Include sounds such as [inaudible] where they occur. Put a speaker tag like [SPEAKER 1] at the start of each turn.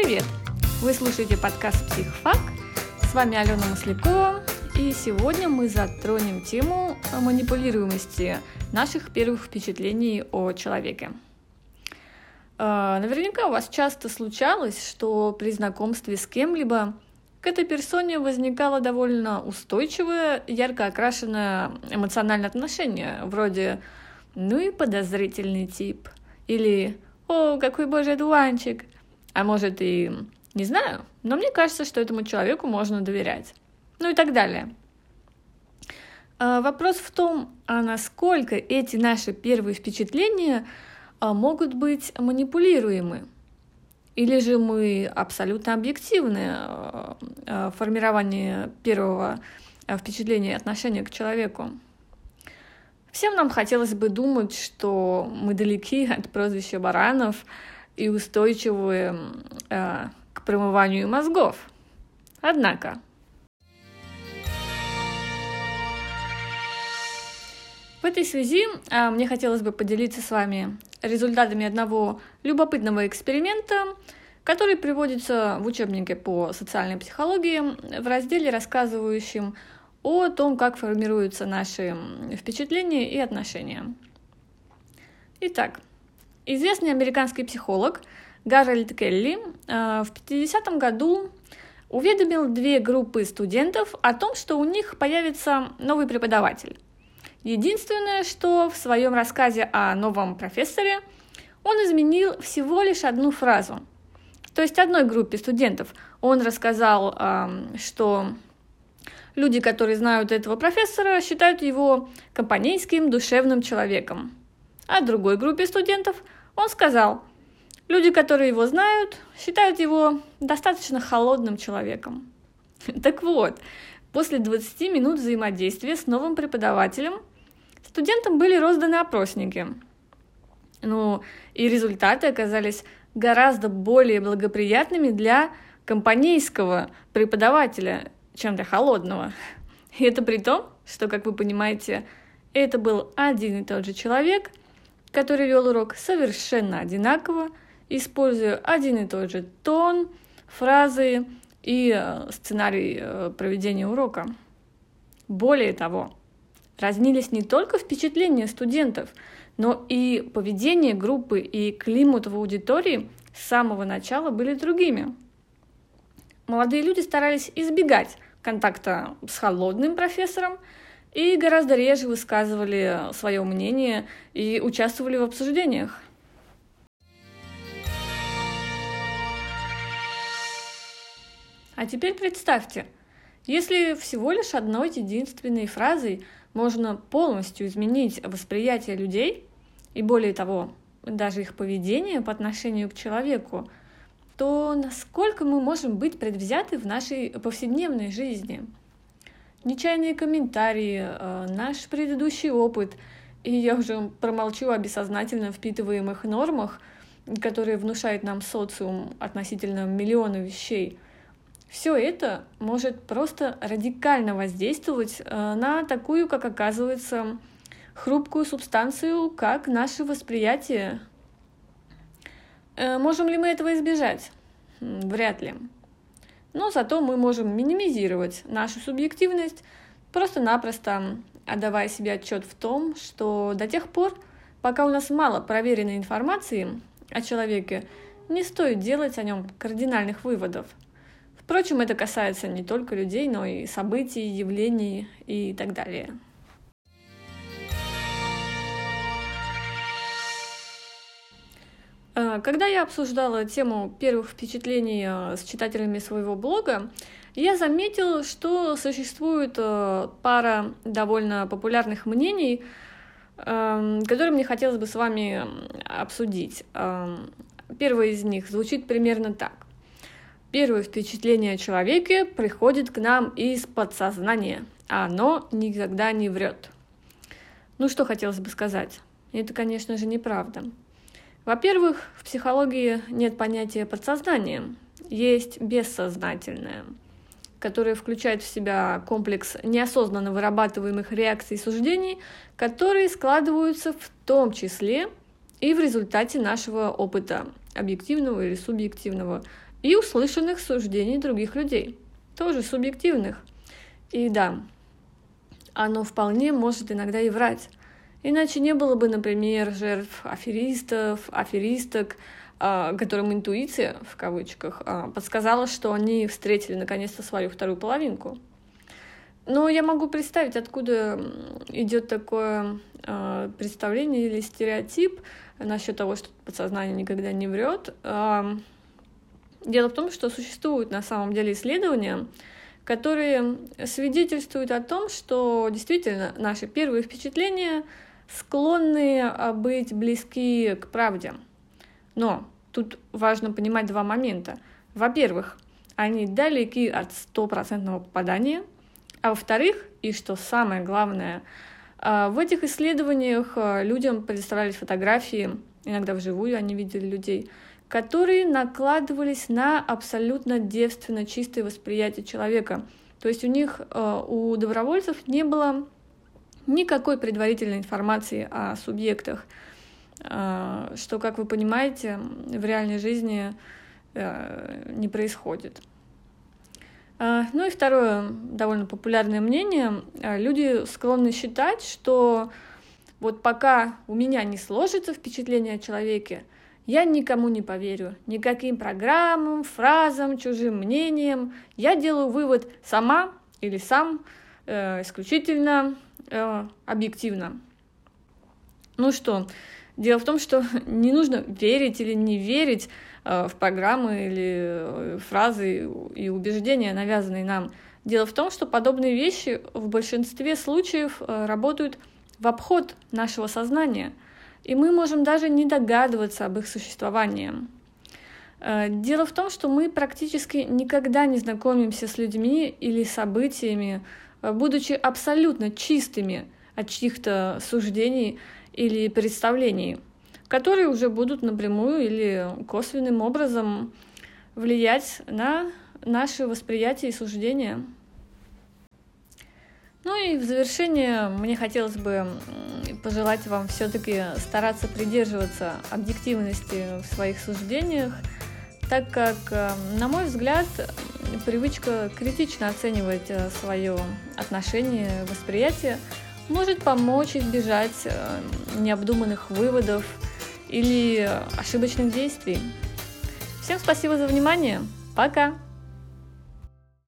[SPEAKER 1] Привет! Вы слушаете подкаст «Психфак». С вами Алена Маслякова. И сегодня мы затронем тему манипулируемости наших первых впечатлений о человеке. А, наверняка у вас часто случалось, что при знакомстве с кем-либо к этой персоне возникало довольно устойчивое, ярко окрашенное эмоциональное отношение, вроде «ну и подозрительный тип» или «о, какой божий дуанчик», а может и «не знаю, но мне кажется, что этому человеку можно доверять», ну и так далее. А, вопрос в том, а насколько эти наши первые впечатления а, могут быть манипулируемы – или же мы абсолютно объективны в формировании первого впечатления и отношения к человеку? Всем нам хотелось бы думать, что мы далеки от прозвища баранов и устойчивы э, к промыванию мозгов. Однако, в этой связи э, мне хотелось бы поделиться с вами результатами одного любопытного эксперимента, который приводится в учебнике по социальной психологии в разделе, рассказывающем о том, как формируются наши впечатления и отношения. Итак, известный американский психолог Гарольд Келли э, в 50 году уведомил две группы студентов о том, что у них появится новый преподаватель. Единственное, что в своем рассказе о новом профессоре он изменил всего лишь одну фразу. То есть одной группе студентов он рассказал, что люди, которые знают этого профессора, считают его компанейским, душевным человеком. А другой группе студентов он сказал, люди, которые его знают, считают его достаточно холодным человеком. [laughs] Так вот, после 20 минут взаимодействия с новым преподавателем студентам были розданы опросники. Ну, и результаты оказались гораздо более благоприятными для компанейского преподавателя, чем для холодного. [laughs] И это при том, что, как вы понимаете, это был один и тот же человек, который вел урок совершенно одинаково, используя один и тот же тон, фразы и э, сценарий э, проведения урока. Более того, разнились не только впечатления студентов, но и поведение группы и климат в аудитории с самого начала были другими. Молодые люди старались избегать контакта с холодным профессором и гораздо реже высказывали свое мнение и участвовали в обсуждениях. А теперь представьте, если всего лишь одной единственной фразой можно полностью изменить восприятие людей и более того, даже их поведение по отношению к человеку, то насколько мы можем быть предвзяты в нашей повседневной жизни? Нечаянные комментарии, э, наш предыдущий опыт, и я уже промолчу о бессознательно впитываемых нормах, которые внушает нам социум относительно миллиона вещей – все это может просто радикально воздействовать э, на такую, как оказывается, хрупкую субстанцию, как наше восприятие. Э, можем ли мы этого избежать? Вряд ли. Но зато мы можем минимизировать нашу субъективность, просто-напросто отдавая себе отчет в том, что до тех пор, пока у нас мало проверенной информации о человеке, не стоит делать о нем кардинальных выводов – Впрочем, это касается не только людей, но и событий, явлений и так далее. Когда я обсуждала тему первых впечатлений э, с читателями своего блога, я заметила, что существует э, пара довольно популярных мнений, которые мне хотелось бы с вами обсудить. Первое из них звучит примерно так. Первое впечатление о человеке приходит к нам из подсознания, а оно никогда не врет. Ну что хотелось бы сказать? Это, конечно же, неправда. Во-первых, в психологии нет понятия подсознания, есть бессознательное, которое включает в себя комплекс неосознанно вырабатываемых реакций и суждений, которые складываются в том числе и в результате нашего опыта, объективного или субъективного, и услышанных суждений других людей, тоже субъективных. И да, оно вполне может иногда и врать. Иначе не было бы, например, жертв аферистов, аферисток, а, которым интуиция, в кавычках, а, подсказала, что они встретили наконец-то свою вторую половинку. Но я могу представить, откуда идет такое а, представление или стереотип насчет того, что подсознание никогда не врет. Дело в том, что существуют на самом деле исследования, которые свидетельствуют о том, что действительно наши первые впечатления склонны быть близки к правде. Но тут важно понимать два момента. Во-первых, они далеки от стопроцентного попадания, а во-вторых, и что самое главное, а, в этих исследованиях а, людям предоставлялись фотографии, иногда вживую они видели людей, которые накладывались на абсолютно девственно чистое восприятие человека. То есть у них, а, у добровольцев не было никакой предварительной информации о субъектах. А, что, как вы понимаете, в реальной жизни э, не происходит. А, ну и второе довольно популярное мнение. А, люди склонны считать, что вот пока у меня не сложится впечатление о человеке, я никому не поверю, никаким программам, фразам, чужим мнениям. Я делаю вывод сама или сам, э, исключительно э, объективно. Ну что, Дело в том, что [laughs] не нужно верить или не верить э, в программы или э, фразы и убеждения, навязанные нам. Дело в том, что подобные вещи в большинстве случаев э, работают в обход нашего сознания, и мы можем даже не догадываться об их существовании. Дело в том, что мы практически никогда не знакомимся с людьми или событиями, будучи абсолютно чистыми от чьих-то суждений или представлений, которые уже будут напрямую или косвенным образом влиять на наше восприятие и суждения. Ну и в завершение мне хотелось бы пожелать вам все-таки стараться придерживаться объективности в своих суждениях, так как, э, на мой взгляд, привычка критично оценивать э, свое отношение, восприятие – может помочь избежать э, необдуманных выводов или ошибочных действий. Всем спасибо за внимание. Пока!